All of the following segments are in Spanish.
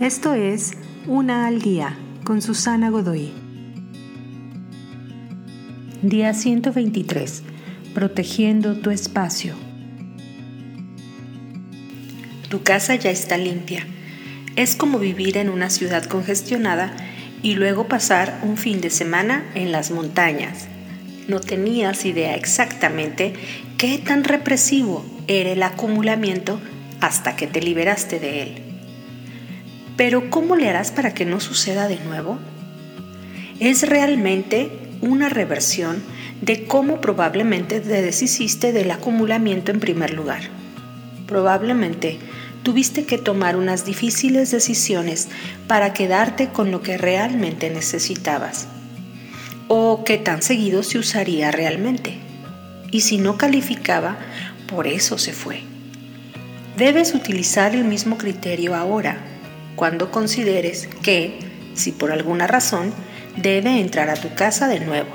Esto es Una al Día con Susana Godoy. Día 123. Protegiendo tu espacio. Tu casa ya está limpia. Es como vivir en una ciudad congestionada y luego pasar un fin de semana en las montañas. No tenías idea exactamente qué tan represivo era el acumulamiento hasta que te liberaste de él. Pero ¿cómo le harás para que no suceda de nuevo? Es realmente una reversión de cómo probablemente te deshiciste del acumulamiento en primer lugar. Probablemente tuviste que tomar unas difíciles decisiones para quedarte con lo que realmente necesitabas. O qué tan seguido se usaría realmente. Y si no calificaba, por eso se fue. Debes utilizar el mismo criterio ahora, cuando consideres que, si por alguna razón, debe entrar a tu casa de nuevo.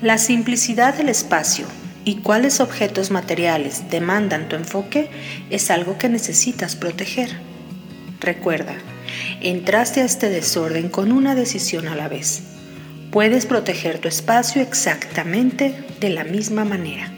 La simplicidad del espacio y cuáles objetos materiales demandan tu enfoque es algo que necesitas proteger. Recuerda, entraste a este desorden con una decisión a la vez. Puedes proteger tu espacio exactamente de la misma manera.